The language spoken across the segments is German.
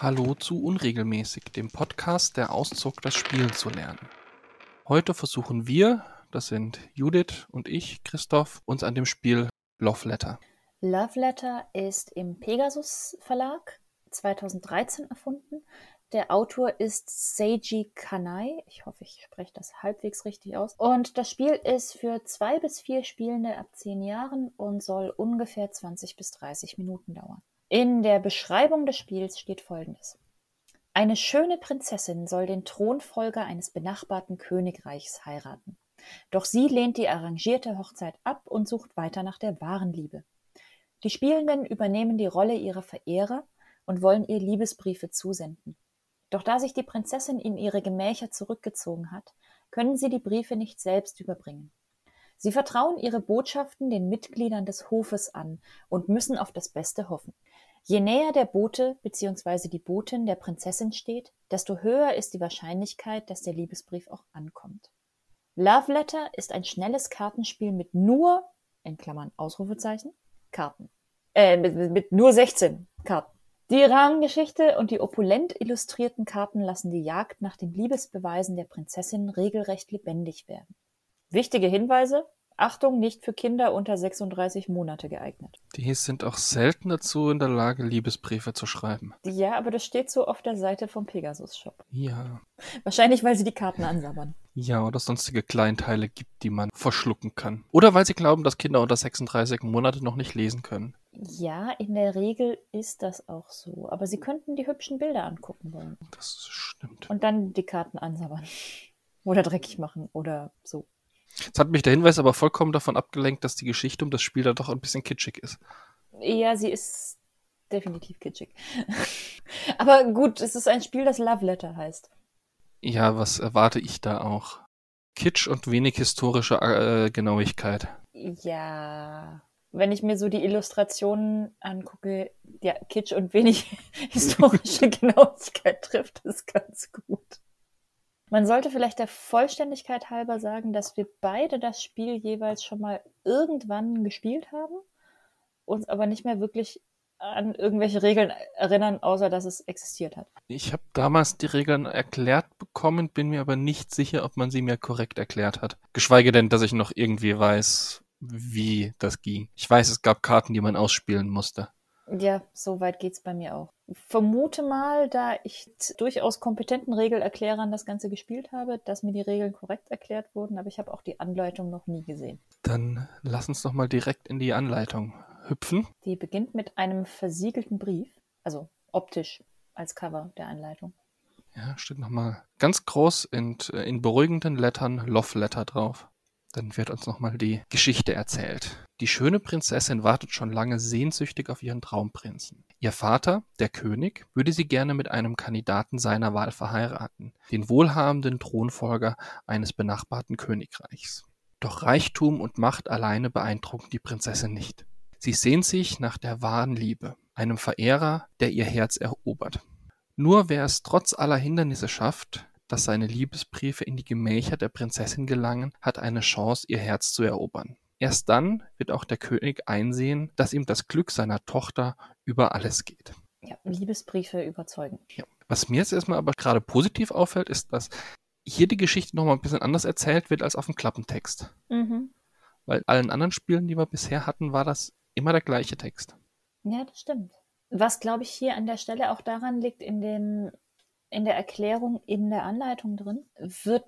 Hallo zu Unregelmäßig, dem Podcast, der auszog, das Spielen zu lernen. Heute versuchen wir, das sind Judith und ich, Christoph, uns an dem Spiel Love Letter. Love Letter ist im Pegasus Verlag 2013 erfunden. Der Autor ist Seiji Kanai. Ich hoffe, ich spreche das halbwegs richtig aus. Und das Spiel ist für zwei bis vier Spielende ab zehn Jahren und soll ungefähr 20 bis 30 Minuten dauern. In der Beschreibung des Spiels steht folgendes. Eine schöne Prinzessin soll den Thronfolger eines benachbarten Königreichs heiraten. Doch sie lehnt die arrangierte Hochzeit ab und sucht weiter nach der wahren Liebe. Die Spielenden übernehmen die Rolle ihrer Verehrer und wollen ihr Liebesbriefe zusenden. Doch da sich die Prinzessin in ihre Gemächer zurückgezogen hat, können sie die Briefe nicht selbst überbringen. Sie vertrauen ihre Botschaften den Mitgliedern des Hofes an und müssen auf das Beste hoffen. Je näher der Bote bzw. die Botin der Prinzessin steht, desto höher ist die Wahrscheinlichkeit, dass der Liebesbrief auch ankommt. Love Letter ist ein schnelles Kartenspiel mit nur, in Klammern Ausrufezeichen, Karten. Äh, mit, mit nur 16 Karten. Die Rahmengeschichte und die opulent illustrierten Karten lassen die Jagd nach den Liebesbeweisen der Prinzessin regelrecht lebendig werden. Wichtige Hinweise: Achtung, nicht für Kinder unter 36 Monate geeignet. Die sind auch selten dazu in der Lage, Liebesbriefe zu schreiben. Ja, aber das steht so auf der Seite vom Pegasus Shop. Ja. Wahrscheinlich, weil sie die Karten ansabbern. Ja, oder sonstige Kleinteile gibt, die man verschlucken kann. Oder weil sie glauben, dass Kinder unter 36 Monate noch nicht lesen können. Ja, in der Regel ist das auch so. Aber sie könnten die hübschen Bilder angucken wollen. Das stimmt. Und dann die Karten ansabbern. Oder dreckig machen oder so. Jetzt hat mich der Hinweis aber vollkommen davon abgelenkt, dass die Geschichte um das Spiel da doch ein bisschen kitschig ist. Ja, sie ist definitiv kitschig. aber gut, es ist ein Spiel, das Love Letter heißt. Ja, was erwarte ich da auch? Kitsch und wenig historische äh, Genauigkeit. Ja, wenn ich mir so die Illustrationen angucke, ja, Kitsch und wenig historische Genauigkeit trifft es ganz gut. Man sollte vielleicht der Vollständigkeit halber sagen, dass wir beide das Spiel jeweils schon mal irgendwann gespielt haben, uns aber nicht mehr wirklich an irgendwelche Regeln erinnern, außer dass es existiert hat. Ich habe damals die Regeln erklärt bekommen, bin mir aber nicht sicher, ob man sie mir korrekt erklärt hat. Geschweige denn, dass ich noch irgendwie weiß, wie das ging. Ich weiß, es gab Karten, die man ausspielen musste. Ja, so weit geht's bei mir auch. Vermute mal, da ich durchaus kompetenten Regelerklärern das Ganze gespielt habe, dass mir die Regeln korrekt erklärt wurden, aber ich habe auch die Anleitung noch nie gesehen. Dann lass uns doch mal direkt in die Anleitung hüpfen. Die beginnt mit einem versiegelten Brief, also optisch als Cover der Anleitung. Ja, steht nochmal ganz groß in, in beruhigenden Lettern Love Letter drauf. Dann wird uns nochmal die Geschichte erzählt. Die schöne Prinzessin wartet schon lange sehnsüchtig auf ihren Traumprinzen. Ihr Vater, der König, würde sie gerne mit einem Kandidaten seiner Wahl verheiraten, den wohlhabenden Thronfolger eines benachbarten Königreichs. Doch Reichtum und Macht alleine beeindrucken die Prinzessin nicht. Sie sehnt sich nach der wahren Liebe, einem Verehrer, der ihr Herz erobert. Nur wer es trotz aller Hindernisse schafft, dass seine Liebesbriefe in die Gemächer der Prinzessin gelangen, hat eine Chance, ihr Herz zu erobern. Erst dann wird auch der König einsehen, dass ihm das Glück seiner Tochter über alles geht. Ja, Liebesbriefe überzeugen. Ja. Was mir jetzt erstmal aber gerade positiv auffällt, ist, dass hier die Geschichte nochmal ein bisschen anders erzählt wird als auf dem Klappentext. Mhm. Weil allen anderen Spielen, die wir bisher hatten, war das immer der gleiche Text. Ja, das stimmt. Was, glaube ich, hier an der Stelle auch daran liegt, in dem in der Erklärung in der Anleitung drin, wird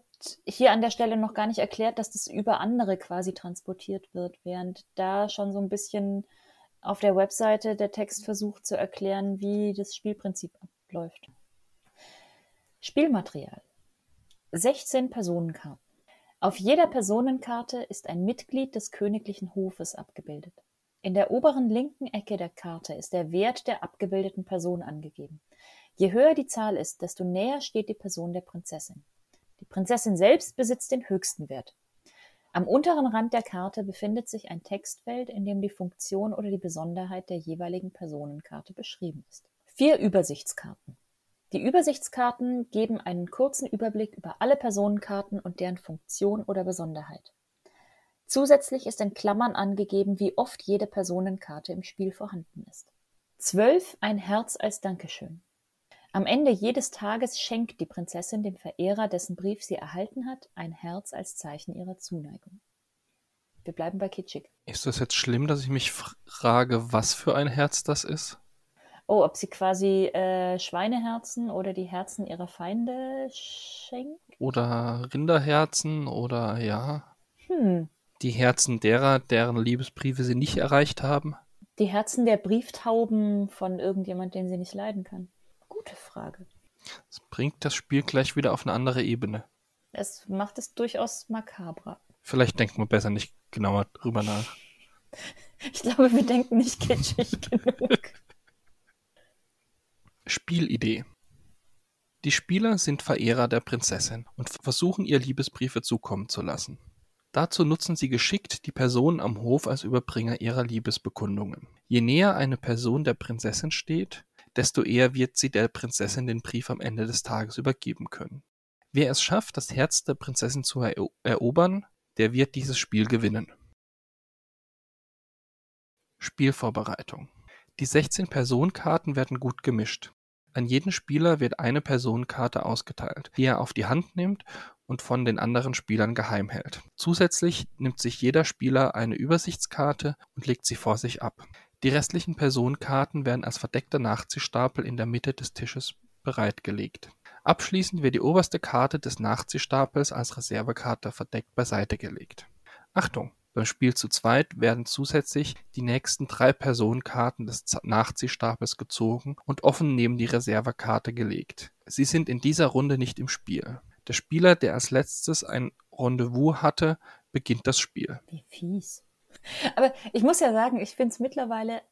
hier an der Stelle noch gar nicht erklärt, dass das über andere quasi transportiert wird, während da schon so ein bisschen auf der Webseite der Text versucht zu erklären, wie das Spielprinzip abläuft. Spielmaterial. 16 Personenkarten. Auf jeder Personenkarte ist ein Mitglied des königlichen Hofes abgebildet. In der oberen linken Ecke der Karte ist der Wert der abgebildeten Person angegeben. Je höher die Zahl ist, desto näher steht die Person der Prinzessin. Die Prinzessin selbst besitzt den höchsten Wert. Am unteren Rand der Karte befindet sich ein Textfeld, in dem die Funktion oder die Besonderheit der jeweiligen Personenkarte beschrieben ist. Vier Übersichtskarten. Die Übersichtskarten geben einen kurzen Überblick über alle Personenkarten und deren Funktion oder Besonderheit. Zusätzlich ist in Klammern angegeben, wie oft jede Personenkarte im Spiel vorhanden ist. Zwölf ein Herz als Dankeschön. Am Ende jedes Tages schenkt die Prinzessin dem Verehrer, dessen Brief sie erhalten hat, ein Herz als Zeichen ihrer Zuneigung. Wir bleiben bei kitschig. Ist das jetzt schlimm, dass ich mich frage, was für ein Herz das ist? Oh, ob sie quasi äh, Schweineherzen oder die Herzen ihrer Feinde schenkt? Oder Rinderherzen oder ja. Hm. Die Herzen derer, deren Liebesbriefe sie nicht erreicht haben? Die Herzen der Brieftauben von irgendjemand, den sie nicht leiden kann. Gute Frage. Das bringt das Spiel gleich wieder auf eine andere Ebene. Es macht es durchaus makabrer. Vielleicht denkt man besser nicht genauer drüber nach. Ich glaube, wir denken nicht kitschig genug. Spielidee. Die Spieler sind Verehrer der Prinzessin und versuchen ihr Liebesbriefe zukommen zu lassen. Dazu nutzen sie geschickt die Personen am Hof als Überbringer ihrer Liebesbekundungen. Je näher eine Person der Prinzessin steht, desto eher wird sie der Prinzessin den Brief am Ende des Tages übergeben können. Wer es schafft, das Herz der Prinzessin zu erobern, der wird dieses Spiel gewinnen. Spielvorbereitung. Die 16 Personenkarten werden gut gemischt. An jeden Spieler wird eine Personenkarte ausgeteilt, die er auf die Hand nimmt und von den anderen Spielern geheim hält. Zusätzlich nimmt sich jeder Spieler eine Übersichtskarte und legt sie vor sich ab. Die restlichen Personenkarten werden als verdeckter Nachziehstapel in der Mitte des Tisches bereitgelegt. Abschließend wird die oberste Karte des Nachziehstapels als Reservekarte verdeckt beiseite gelegt. Achtung! Beim Spiel zu zweit werden zusätzlich die nächsten drei Personenkarten des Nachziehstapels gezogen und offen neben die Reservekarte gelegt. Sie sind in dieser Runde nicht im Spiel. Der Spieler, der als letztes ein Rendezvous hatte, beginnt das Spiel. Wie fies. Aber ich muss ja sagen, ich finde es mittlerweile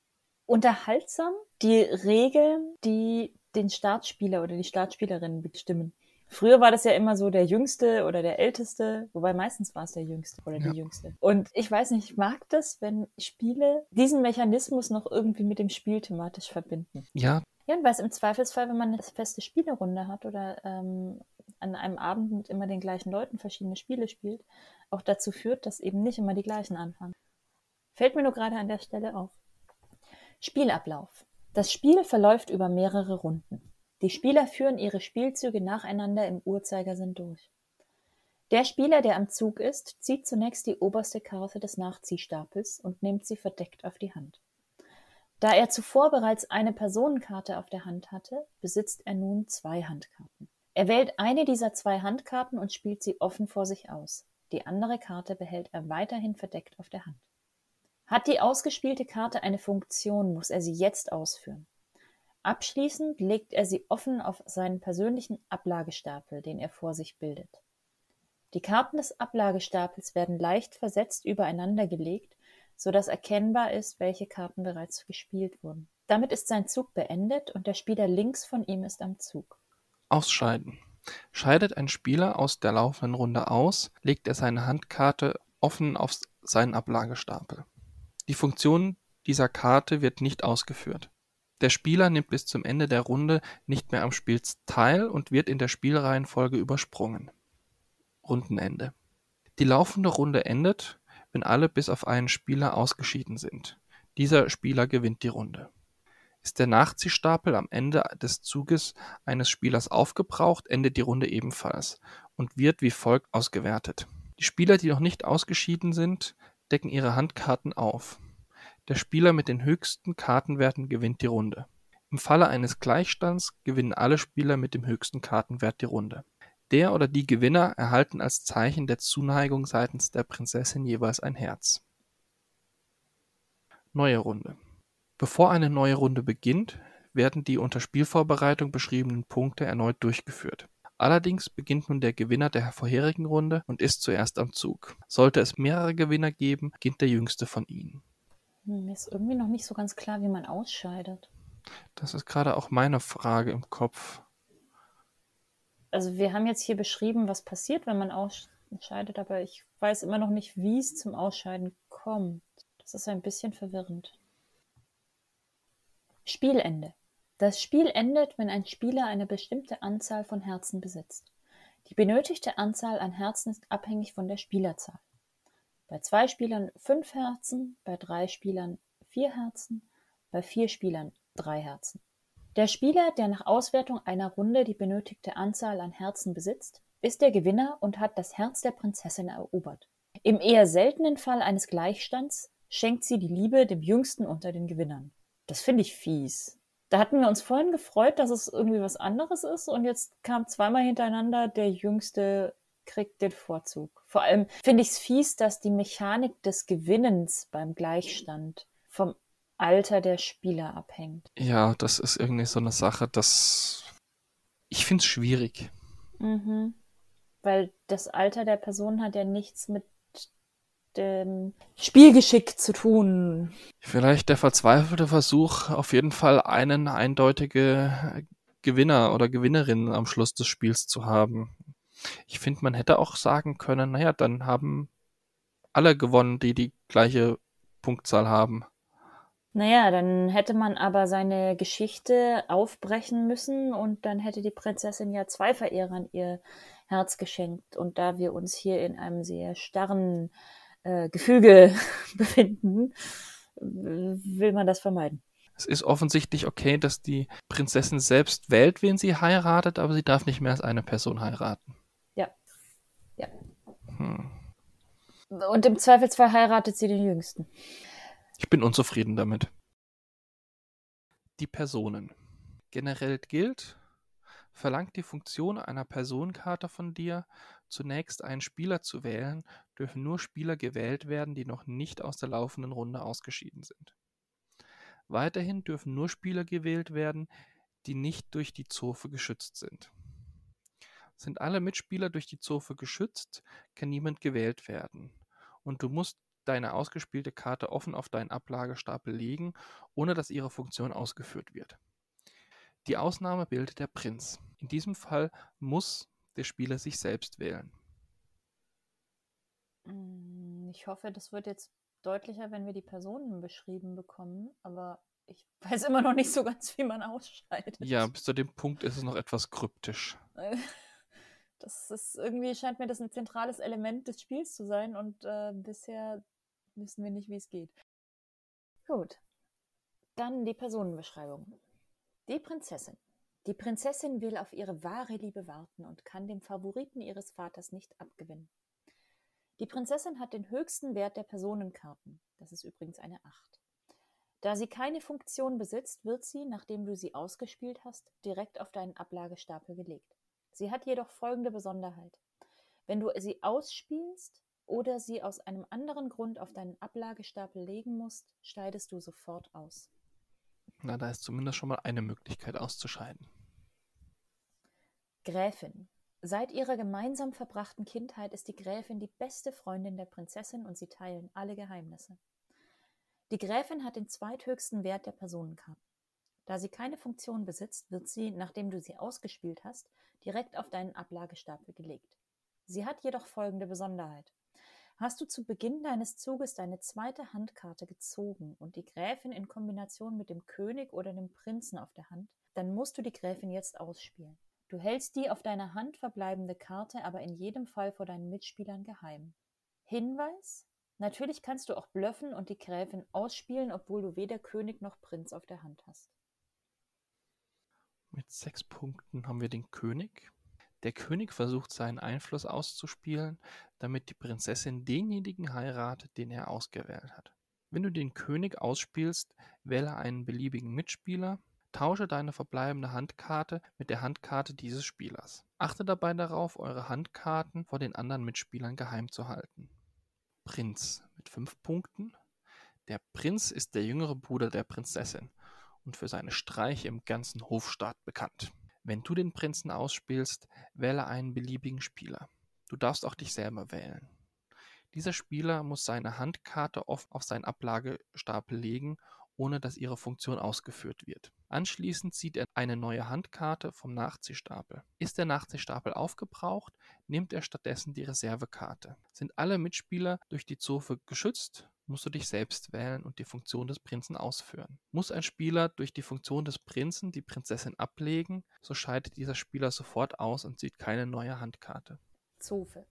unterhaltsam, die Regeln, die den Startspieler oder die Startspielerin bestimmen. Früher war das ja immer so der Jüngste oder der Älteste, wobei meistens war es der Jüngste oder ja. die Jüngste. Und ich weiß nicht, ich mag das, wenn Spiele diesen Mechanismus noch irgendwie mit dem Spiel thematisch verbinden. Ja. Ja, und weil es im Zweifelsfall, wenn man eine feste Spielerunde hat oder ähm, an einem Abend mit immer den gleichen Leuten verschiedene Spiele spielt, auch dazu führt, dass eben nicht immer die gleichen anfangen. Fällt mir nur gerade an der Stelle auf. Spielablauf. Das Spiel verläuft über mehrere Runden. Die Spieler führen ihre Spielzüge nacheinander im Uhrzeigersinn durch. Der Spieler, der am Zug ist, zieht zunächst die oberste Karte des Nachziehstapels und nimmt sie verdeckt auf die Hand. Da er zuvor bereits eine Personenkarte auf der Hand hatte, besitzt er nun zwei Handkarten. Er wählt eine dieser zwei Handkarten und spielt sie offen vor sich aus. Die andere Karte behält er weiterhin verdeckt auf der Hand. Hat die ausgespielte Karte eine Funktion, muss er sie jetzt ausführen. Abschließend legt er sie offen auf seinen persönlichen Ablagestapel, den er vor sich bildet. Die Karten des Ablagestapels werden leicht versetzt übereinander gelegt, so erkennbar ist, welche Karten bereits gespielt wurden. Damit ist sein Zug beendet und der Spieler links von ihm ist am Zug. Ausscheiden. Scheidet ein Spieler aus der laufenden Runde aus, legt er seine Handkarte offen auf seinen Ablagestapel. Die Funktion dieser Karte wird nicht ausgeführt. Der Spieler nimmt bis zum Ende der Runde nicht mehr am Spiel teil und wird in der Spielreihenfolge übersprungen. Rundenende. Die laufende Runde endet, wenn alle bis auf einen Spieler ausgeschieden sind. Dieser Spieler gewinnt die Runde. Ist der Nachziehstapel am Ende des Zuges eines Spielers aufgebraucht, endet die Runde ebenfalls und wird wie folgt ausgewertet. Die Spieler, die noch nicht ausgeschieden sind, decken ihre Handkarten auf. Der Spieler mit den höchsten Kartenwerten gewinnt die Runde. Im Falle eines Gleichstands gewinnen alle Spieler mit dem höchsten Kartenwert die Runde. Der oder die Gewinner erhalten als Zeichen der Zuneigung seitens der Prinzessin jeweils ein Herz. Neue Runde Bevor eine neue Runde beginnt, werden die unter Spielvorbereitung beschriebenen Punkte erneut durchgeführt. Allerdings beginnt nun der Gewinner der vorherigen Runde und ist zuerst am Zug. Sollte es mehrere Gewinner geben, beginnt der jüngste von ihnen. Hm, mir ist irgendwie noch nicht so ganz klar, wie man ausscheidet. Das ist gerade auch meine Frage im Kopf. Also wir haben jetzt hier beschrieben, was passiert, wenn man ausscheidet, aber ich weiß immer noch nicht, wie es zum Ausscheiden kommt. Das ist ein bisschen verwirrend. Spielende. Das Spiel endet, wenn ein Spieler eine bestimmte Anzahl von Herzen besitzt. Die benötigte Anzahl an Herzen ist abhängig von der Spielerzahl. Bei zwei Spielern fünf Herzen, bei drei Spielern vier Herzen, bei vier Spielern drei Herzen. Der Spieler, der nach Auswertung einer Runde die benötigte Anzahl an Herzen besitzt, ist der Gewinner und hat das Herz der Prinzessin erobert. Im eher seltenen Fall eines Gleichstands schenkt sie die Liebe dem Jüngsten unter den Gewinnern. Das finde ich fies. Da hatten wir uns vorhin gefreut, dass es irgendwie was anderes ist und jetzt kam zweimal hintereinander der Jüngste kriegt den Vorzug. Vor allem finde ich es fies, dass die Mechanik des Gewinnens beim Gleichstand vom Alter der Spieler abhängt. Ja, das ist irgendwie so eine Sache, das ich finde es schwierig. Mhm. Weil das Alter der Person hat ja nichts mit dem Spielgeschick zu tun. Vielleicht der verzweifelte Versuch, auf jeden Fall einen eindeutige Gewinner oder Gewinnerin am Schluss des Spiels zu haben. Ich finde, man hätte auch sagen können, naja, dann haben alle gewonnen, die die gleiche Punktzahl haben. Naja, dann hätte man aber seine Geschichte aufbrechen müssen und dann hätte die Prinzessin ja zwei Verehrern ihr Herz geschenkt. Und da wir uns hier in einem sehr starren äh, Gefüge befinden, will man das vermeiden. Es ist offensichtlich okay, dass die Prinzessin selbst wählt, wen sie heiratet, aber sie darf nicht mehr als eine Person heiraten. Ja. Ja. Hm. Und im Zweifelsfall heiratet sie den Jüngsten. Ich bin unzufrieden damit. Die Personen. Generell gilt, verlangt die Funktion einer Personenkarte von dir, zunächst einen Spieler zu wählen, dürfen nur Spieler gewählt werden, die noch nicht aus der laufenden Runde ausgeschieden sind. Weiterhin dürfen nur Spieler gewählt werden, die nicht durch die Zofe geschützt sind. Sind alle Mitspieler durch die Zofe geschützt, kann niemand gewählt werden. Und du musst deine ausgespielte Karte offen auf deinen Ablagestapel legen, ohne dass ihre Funktion ausgeführt wird. Die Ausnahme bildet der Prinz. In diesem Fall muss der Spieler sich selbst wählen. Mm, ich hoffe, das wird jetzt deutlicher, wenn wir die Personen beschrieben bekommen, aber ich weiß immer noch nicht so ganz, wie man ausscheidet. Ja, bis zu dem Punkt ist es noch etwas kryptisch. Das ist irgendwie, scheint mir das ein zentrales Element des Spiels zu sein und äh, bisher wissen wir nicht, wie es geht. Gut. Dann die Personenbeschreibung. Die Prinzessin. Die Prinzessin will auf ihre wahre Liebe warten und kann dem Favoriten ihres Vaters nicht abgewinnen. Die Prinzessin hat den höchsten Wert der Personenkarten. Das ist übrigens eine Acht. Da sie keine Funktion besitzt, wird sie, nachdem du sie ausgespielt hast, direkt auf deinen Ablagestapel gelegt. Sie hat jedoch folgende Besonderheit. Wenn du sie ausspielst, oder sie aus einem anderen Grund auf deinen Ablagestapel legen musst, scheidest du sofort aus. Na, da ist zumindest schon mal eine Möglichkeit auszuscheiden. Gräfin. Seit ihrer gemeinsam verbrachten Kindheit ist die Gräfin die beste Freundin der Prinzessin und sie teilen alle Geheimnisse. Die Gräfin hat den zweithöchsten Wert der Personenkarten. Da sie keine Funktion besitzt, wird sie, nachdem du sie ausgespielt hast, direkt auf deinen Ablagestapel gelegt. Sie hat jedoch folgende Besonderheit. Hast du zu Beginn deines Zuges deine zweite Handkarte gezogen und die Gräfin in Kombination mit dem König oder dem Prinzen auf der Hand, dann musst du die Gräfin jetzt ausspielen. Du hältst die auf deiner Hand verbleibende Karte aber in jedem Fall vor deinen Mitspielern geheim. Hinweis? Natürlich kannst du auch blöffen und die Gräfin ausspielen, obwohl du weder König noch Prinz auf der Hand hast. Mit sechs Punkten haben wir den König, der König versucht seinen Einfluss auszuspielen, damit die Prinzessin denjenigen heiratet, den er ausgewählt hat. Wenn du den König ausspielst, wähle einen beliebigen Mitspieler, tausche deine verbleibende Handkarte mit der Handkarte dieses Spielers. Achte dabei darauf, eure Handkarten vor den anderen Mitspielern geheim zu halten. Prinz mit fünf Punkten. Der Prinz ist der jüngere Bruder der Prinzessin und für seine Streiche im ganzen Hofstaat bekannt. Wenn du den Prinzen ausspielst, wähle einen beliebigen Spieler. Du darfst auch dich selber wählen. Dieser Spieler muss seine Handkarte oft auf seinen Ablagestapel legen, ohne dass ihre Funktion ausgeführt wird. Anschließend zieht er eine neue Handkarte vom Nachziehstapel. Ist der Nachziehstapel aufgebraucht, nimmt er stattdessen die Reservekarte. Sind alle Mitspieler durch die Zofe geschützt, musst du dich selbst wählen und die Funktion des Prinzen ausführen. Muss ein Spieler durch die Funktion des Prinzen die Prinzessin ablegen, so scheidet dieser Spieler sofort aus und zieht keine neue Handkarte. Zofe.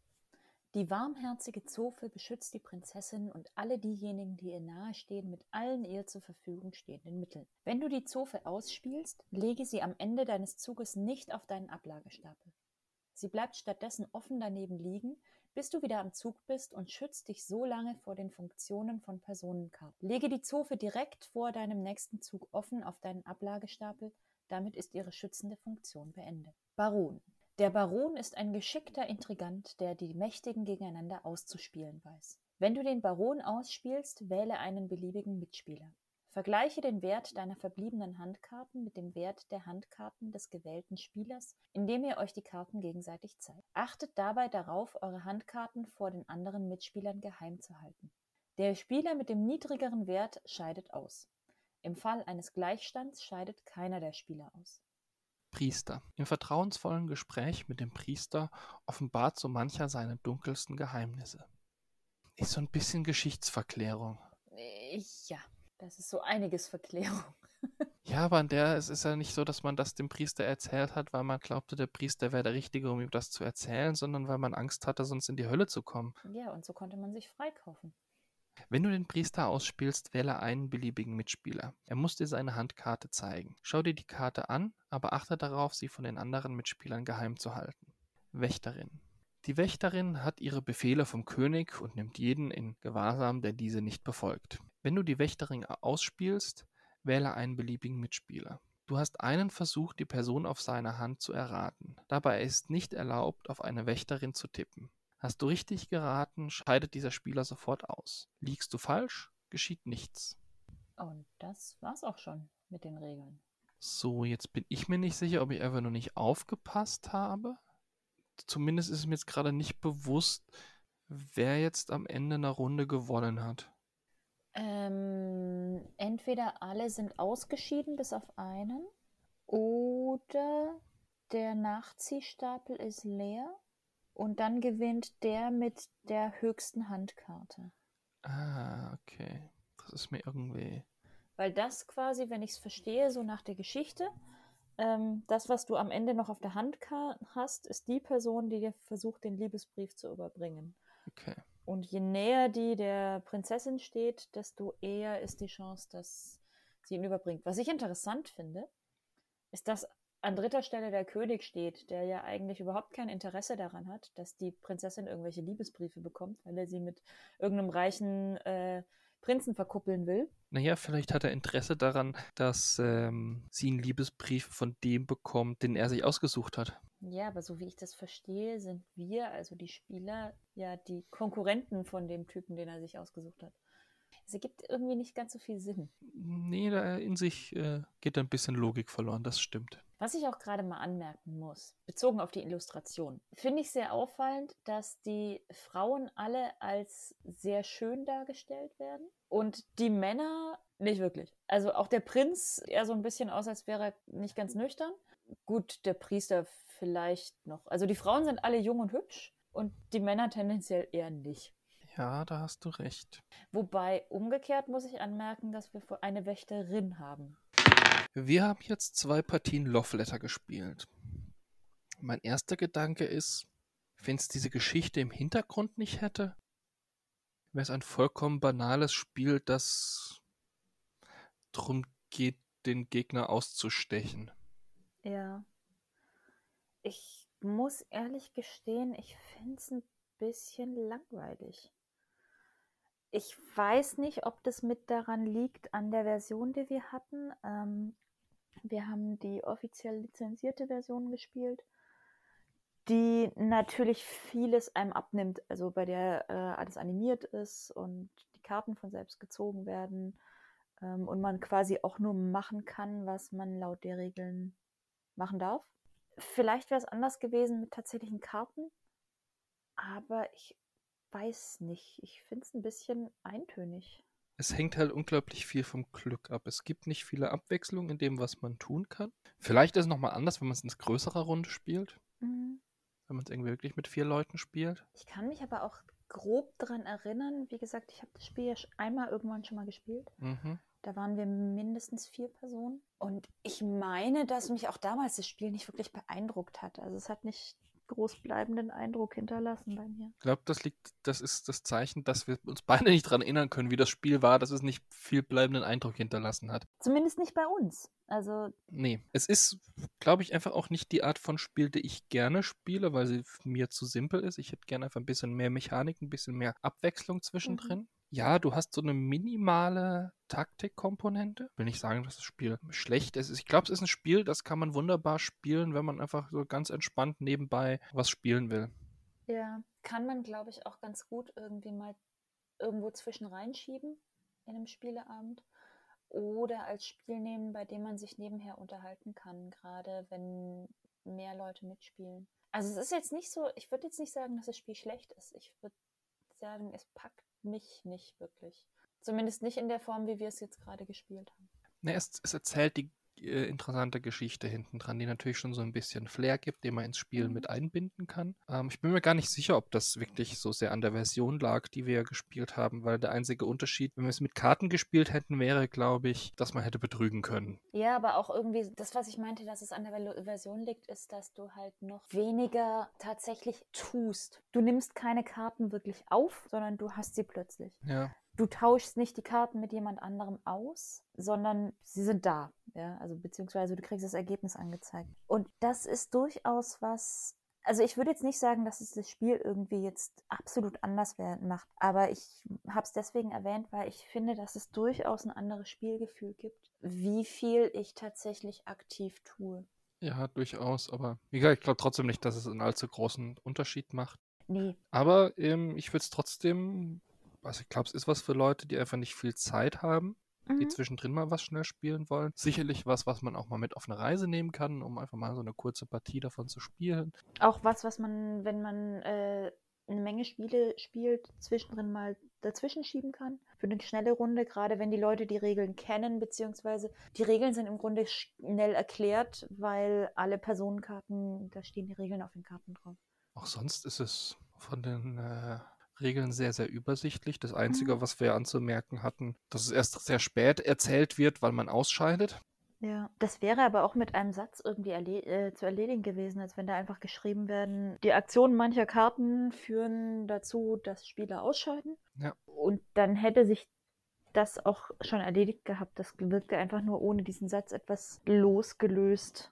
Die warmherzige Zofe beschützt die Prinzessin und alle diejenigen, die ihr nahestehen, mit allen ihr zur Verfügung stehenden Mitteln. Wenn du die Zofe ausspielst, lege sie am Ende deines Zuges nicht auf deinen Ablagestapel. Sie bleibt stattdessen offen daneben liegen, bis du wieder am Zug bist und schützt dich so lange vor den Funktionen von Personenkarten. Lege die Zofe direkt vor deinem nächsten Zug offen auf deinen Ablagestapel, damit ist ihre schützende Funktion beendet. Baron. Der Baron ist ein geschickter Intrigant, der die Mächtigen gegeneinander auszuspielen weiß. Wenn du den Baron ausspielst, wähle einen beliebigen Mitspieler. Vergleiche den Wert deiner verbliebenen Handkarten mit dem Wert der Handkarten des gewählten Spielers, indem ihr euch die Karten gegenseitig zeigt. Achtet dabei darauf, eure Handkarten vor den anderen Mitspielern geheim zu halten. Der Spieler mit dem niedrigeren Wert scheidet aus. Im Fall eines Gleichstands scheidet keiner der Spieler aus. Priester. Im vertrauensvollen Gespräch mit dem Priester offenbart so mancher seine dunkelsten Geheimnisse. Ist so ein bisschen Geschichtsverklärung. Ja, das ist so einiges Verklärung. Ja, aber an der es ist ja nicht so, dass man das dem Priester erzählt hat, weil man glaubte, der Priester wäre der Richtige, um ihm das zu erzählen, sondern weil man Angst hatte, sonst in die Hölle zu kommen. Ja, und so konnte man sich freikaufen. Wenn du den Priester ausspielst, wähle einen beliebigen Mitspieler. Er muss dir seine Handkarte zeigen. Schau dir die Karte an, aber achte darauf, sie von den anderen Mitspielern geheim zu halten. Wächterin. Die Wächterin hat ihre Befehle vom König und nimmt jeden in Gewahrsam, der diese nicht befolgt. Wenn du die Wächterin ausspielst, wähle einen beliebigen Mitspieler. Du hast einen Versuch, die Person auf seiner Hand zu erraten. Dabei ist nicht erlaubt, auf eine Wächterin zu tippen. Hast du richtig geraten, scheidet dieser Spieler sofort aus. Liegst du falsch, geschieht nichts. Und das war's auch schon mit den Regeln. So, jetzt bin ich mir nicht sicher, ob ich einfach nur nicht aufgepasst habe. Zumindest ist mir jetzt gerade nicht bewusst, wer jetzt am Ende einer Runde gewonnen hat. Ähm, entweder alle sind ausgeschieden bis auf einen oder der Nachziehstapel ist leer und dann gewinnt der mit der höchsten Handkarte. Ah, okay. Das ist mir irgendwie. Weil das quasi, wenn ich es verstehe, so nach der Geschichte, ähm, das, was du am Ende noch auf der Hand hast, ist die Person, die dir versucht, den Liebesbrief zu überbringen. Okay. Und je näher die der Prinzessin steht, desto eher ist die Chance, dass sie ihn überbringt. Was ich interessant finde, ist, dass an dritter Stelle der König steht, der ja eigentlich überhaupt kein Interesse daran hat, dass die Prinzessin irgendwelche Liebesbriefe bekommt, weil er sie mit irgendeinem reichen äh, Prinzen verkuppeln will. Naja, vielleicht hat er Interesse daran, dass ähm, sie einen Liebesbrief von dem bekommt, den er sich ausgesucht hat. Ja, aber so wie ich das verstehe, sind wir, also die Spieler, ja die Konkurrenten von dem Typen, den er sich ausgesucht hat. Es ergibt irgendwie nicht ganz so viel Sinn. Nee, da in sich äh, geht ein bisschen Logik verloren, das stimmt. Was ich auch gerade mal anmerken muss, bezogen auf die Illustration, finde ich sehr auffallend, dass die Frauen alle als sehr schön dargestellt werden und die Männer nicht wirklich. Also auch der Prinz eher so ein bisschen aus, als wäre er nicht ganz nüchtern. Gut, der Priester vielleicht noch. Also die Frauen sind alle jung und hübsch und die Männer tendenziell eher nicht. Ja, da hast du recht. Wobei umgekehrt muss ich anmerken, dass wir eine Wächterin haben. Wir haben jetzt zwei Partien Love Letter gespielt. Mein erster Gedanke ist, wenn es diese Geschichte im Hintergrund nicht hätte, wäre es ein vollkommen banales Spiel, das drum geht, den Gegner auszustechen. Ja. Ich muss ehrlich gestehen, ich finde es ein bisschen langweilig. Ich weiß nicht, ob das mit daran liegt, an der Version, die wir hatten. Ähm, wir haben die offiziell lizenzierte Version gespielt, die natürlich vieles einem abnimmt, also bei der äh, alles animiert ist und die Karten von selbst gezogen werden ähm, und man quasi auch nur machen kann, was man laut der Regeln machen darf. Vielleicht wäre es anders gewesen mit tatsächlichen Karten, aber ich weiß nicht. Ich finde es ein bisschen eintönig. Es hängt halt unglaublich viel vom Glück ab. Es gibt nicht viele Abwechslungen in dem, was man tun kann. Vielleicht ist es nochmal anders, wenn man es in größerer Runde spielt. Mhm. Wenn man es irgendwie wirklich mit vier Leuten spielt. Ich kann mich aber auch grob daran erinnern. Wie gesagt, ich habe das Spiel ja einmal irgendwann schon mal gespielt. Mhm. Da waren wir mindestens vier Personen. Und ich meine, dass mich auch damals das Spiel nicht wirklich beeindruckt hat. Also es hat nicht groß bleibenden Eindruck hinterlassen bei mir. Ich glaube, das liegt, das ist das Zeichen, dass wir uns beide nicht daran erinnern können, wie das Spiel war, dass es nicht viel bleibenden Eindruck hinterlassen hat. Zumindest nicht bei uns. Also. Nee. Es ist, glaube ich, einfach auch nicht die Art von Spiel, die ich gerne spiele, weil sie mir zu simpel ist. Ich hätte gerne einfach ein bisschen mehr Mechanik, ein bisschen mehr Abwechslung zwischendrin. Mhm. Ja, du hast so eine minimale Taktikkomponente. Will nicht sagen, dass das Spiel schlecht ist. Ich glaube, es ist ein Spiel, das kann man wunderbar spielen, wenn man einfach so ganz entspannt nebenbei was spielen will. Ja, kann man, glaube ich, auch ganz gut irgendwie mal irgendwo zwischen reinschieben in einem Spieleabend oder als Spiel nehmen, bei dem man sich nebenher unterhalten kann, gerade wenn mehr Leute mitspielen. Also es ist jetzt nicht so, ich würde jetzt nicht sagen, dass das Spiel schlecht ist. Ich würde sagen, es packt mich nicht wirklich. Zumindest nicht in der Form, wie wir es jetzt gerade gespielt haben. Ne, es, es erzählt die äh, interessante Geschichte hinten dran, die natürlich schon so ein bisschen Flair gibt, den man ins Spiel mhm. mit einbinden kann. Ähm, ich bin mir gar nicht sicher, ob das wirklich so sehr an der Version lag, die wir gespielt haben, weil der einzige Unterschied, wenn wir es mit Karten gespielt hätten, wäre, glaube ich, dass man hätte betrügen können. Ja, aber auch irgendwie, das, was ich meinte, dass es an der Version liegt, ist, dass du halt noch weniger tatsächlich tust. Du nimmst keine Karten wirklich auf, sondern du hast sie plötzlich. Ja du tauschst nicht die Karten mit jemand anderem aus, sondern sie sind da. Ja, also beziehungsweise du kriegst das Ergebnis angezeigt. Und das ist durchaus was. Also ich würde jetzt nicht sagen, dass es das Spiel irgendwie jetzt absolut anders macht, aber ich habe es deswegen erwähnt, weil ich finde, dass es durchaus ein anderes Spielgefühl gibt, wie viel ich tatsächlich aktiv tue. Ja, durchaus, aber wie gesagt, ich glaube trotzdem nicht, dass es einen allzu großen Unterschied macht. Nee. Aber ähm, ich würde es trotzdem also ich glaube, es ist was für Leute, die einfach nicht viel Zeit haben, mhm. die zwischendrin mal was schnell spielen wollen. Sicherlich was, was man auch mal mit auf eine Reise nehmen kann, um einfach mal so eine kurze Partie davon zu spielen. Auch was, was man, wenn man äh, eine Menge Spiele spielt, zwischendrin mal dazwischen schieben kann. Für eine schnelle Runde, gerade wenn die Leute die Regeln kennen, beziehungsweise die Regeln sind im Grunde schnell erklärt, weil alle Personenkarten, da stehen die Regeln auf den Karten drauf. Auch sonst ist es von den äh, Regeln sehr, sehr übersichtlich. Das Einzige, mhm. was wir anzumerken hatten, dass es erst sehr spät erzählt wird, weil man ausscheidet. Ja, das wäre aber auch mit einem Satz irgendwie erle äh, zu erledigen gewesen, als wenn da einfach geschrieben werden, die Aktionen mancher Karten führen dazu, dass Spieler ausscheiden. Ja. Und dann hätte sich das auch schon erledigt gehabt. Das wirkte einfach nur ohne diesen Satz etwas losgelöst.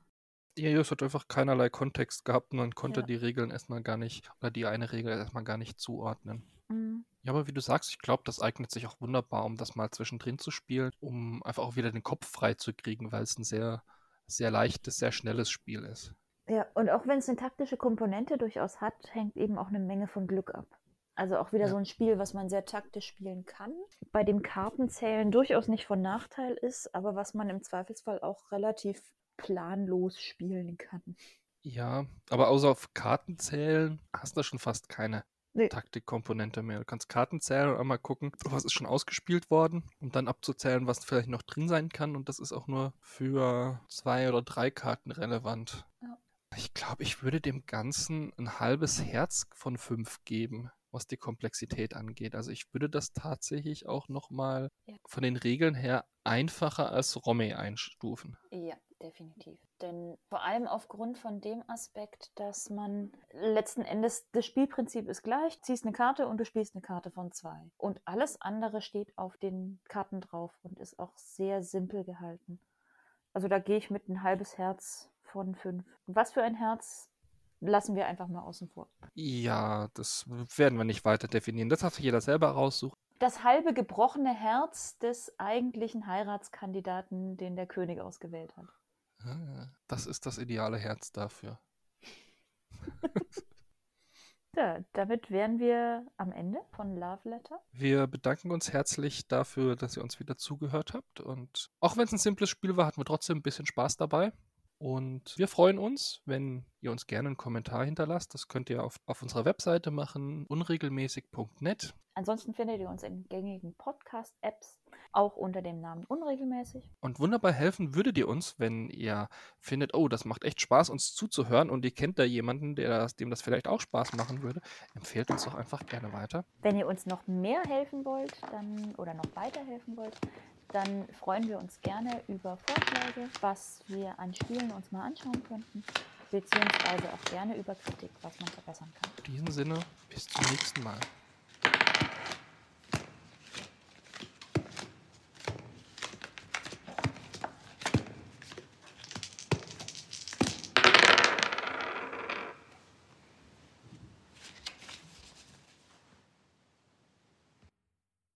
Ja, es hat einfach keinerlei Kontext gehabt und man konnte ja. die Regeln erstmal gar nicht, oder die eine Regel erstmal gar nicht zuordnen. Mhm. Ja, aber wie du sagst, ich glaube, das eignet sich auch wunderbar, um das mal zwischendrin zu spielen, um einfach auch wieder den Kopf frei zu kriegen, weil es ein sehr, sehr leichtes, sehr schnelles Spiel ist. Ja, und auch wenn es eine taktische Komponente durchaus hat, hängt eben auch eine Menge von Glück ab. Also auch wieder ja. so ein Spiel, was man sehr taktisch spielen kann. Bei dem Kartenzählen durchaus nicht von Nachteil ist, aber was man im Zweifelsfall auch relativ planlos spielen kann. Ja, aber außer auf Karten zählen hast du schon fast keine nee. Taktikkomponente mehr. Du kannst Karten zählen und einmal gucken, was ist schon ausgespielt worden, um dann abzuzählen, was vielleicht noch drin sein kann. Und das ist auch nur für zwei oder drei Karten relevant. Ja. Ich glaube, ich würde dem Ganzen ein halbes Herz von fünf geben, was die Komplexität angeht. Also ich würde das tatsächlich auch nochmal ja. von den Regeln her einfacher als Romme einstufen. Ja, definitiv. Denn vor allem aufgrund von dem Aspekt, dass man letzten Endes, das Spielprinzip ist gleich, ziehst eine Karte und du spielst eine Karte von zwei. Und alles andere steht auf den Karten drauf und ist auch sehr simpel gehalten. Also da gehe ich mit ein halbes Herz von fünf. Was für ein Herz lassen wir einfach mal außen vor. Ja, das werden wir nicht weiter definieren. Das hat sich jeder selber raussuchen. Das halbe gebrochene Herz des eigentlichen Heiratskandidaten, den der König ausgewählt hat. Das ist das ideale Herz dafür. ja, damit wären wir am Ende von Love Letter. Wir bedanken uns herzlich dafür, dass ihr uns wieder zugehört habt. Und auch wenn es ein simples Spiel war, hatten wir trotzdem ein bisschen Spaß dabei. Und wir freuen uns, wenn ihr uns gerne einen Kommentar hinterlasst. Das könnt ihr auf, auf unserer Webseite machen, unregelmäßig.net. Ansonsten findet ihr uns in gängigen Podcast-Apps, auch unter dem Namen Unregelmäßig. Und wunderbar helfen würdet ihr uns, wenn ihr findet, oh, das macht echt Spaß, uns zuzuhören und ihr kennt da jemanden, der das, dem das vielleicht auch Spaß machen würde, empfehlt uns doch einfach gerne weiter. Wenn ihr uns noch mehr helfen wollt, dann oder noch weiterhelfen wollt, dann freuen wir uns gerne über Vorschläge, was wir an Spielen uns mal anschauen könnten beziehungsweise auch gerne über Kritik, was man verbessern kann. In diesem Sinne, bis zum nächsten Mal.